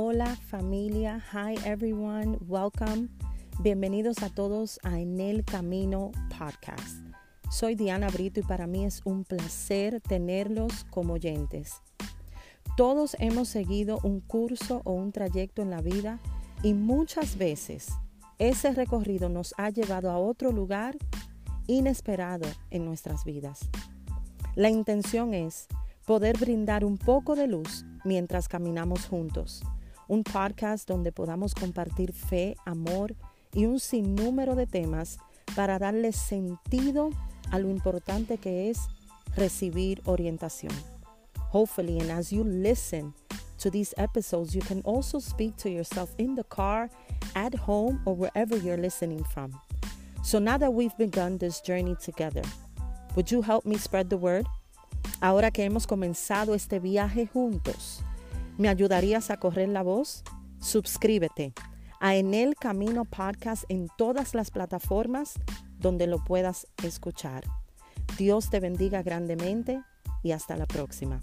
Hola familia, hi everyone, welcome. Bienvenidos a todos a En el Camino Podcast. Soy Diana Brito y para mí es un placer tenerlos como oyentes. Todos hemos seguido un curso o un trayecto en la vida y muchas veces ese recorrido nos ha llevado a otro lugar inesperado en nuestras vidas. La intención es poder brindar un poco de luz mientras caminamos juntos. Un podcast donde podamos compartir fe, amor y un sinnúmero de temas para darle sentido a lo importante que es recibir orientación. Hopefully, and as you listen to these episodes, you can also speak to yourself in the car, at home, or wherever you're listening from. So now that we've begun this journey together, would you help me spread the word? Ahora que hemos comenzado este viaje juntos, ¿me ayudarías a correr la voz? Suscríbete a En el Camino Podcast en todas las plataformas donde lo puedas escuchar. Dios te bendiga grandemente y hasta la próxima.